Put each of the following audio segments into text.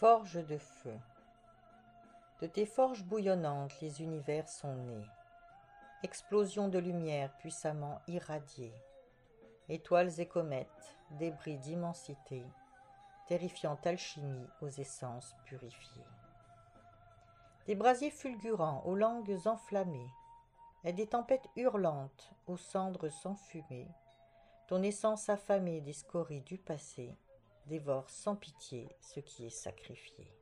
Forge de feu. De tes forges bouillonnantes les univers sont nés. Explosions de lumière puissamment irradiées. Étoiles et comètes, débris d'immensité, terrifiante alchimie aux essences purifiées. Des brasiers fulgurants aux langues enflammées, et des tempêtes hurlantes aux cendres sans fumée, ton essence affamée des scories du passé dévore sans pitié ce qui est sacrifié.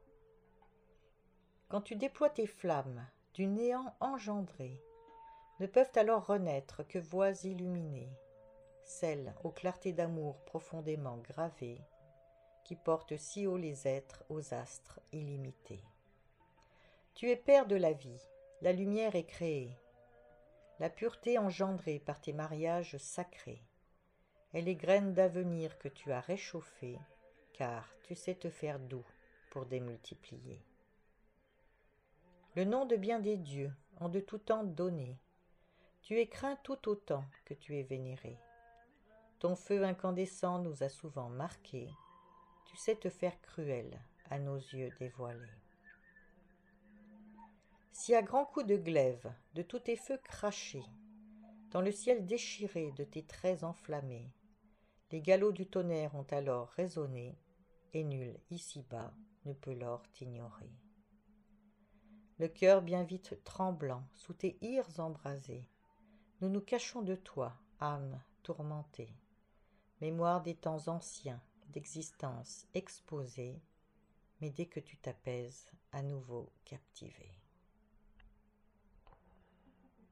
Quand tu déploies tes flammes, du néant engendré, ne peuvent alors renaître que voix illuminées, celles aux clartés d'amour profondément gravées, qui portent si haut les êtres aux astres illimités. Tu es Père de la vie, la lumière est créée, la pureté engendrée par tes mariages sacrés, et les graines d'avenir que tu as réchauffées, car tu sais te faire doux pour démultiplier. Le nom de bien des dieux, en de tout temps donné, tu es craint tout autant que tu es vénéré. Ton feu incandescent nous a souvent marqués, tu sais te faire cruel à nos yeux dévoilés. Si à grands coups de glaive, de tous tes feux crachés, dans le ciel déchiré de tes traits enflammés, les galops du tonnerre ont alors résonné, et nul ici-bas ne peut l'or t'ignorer. Le cœur bien vite tremblant sous tes hires embrasés, nous nous cachons de toi, âme tourmentée, mémoire des temps anciens, d'existence exposée, mais dès que tu t'apaises, à nouveau captivé.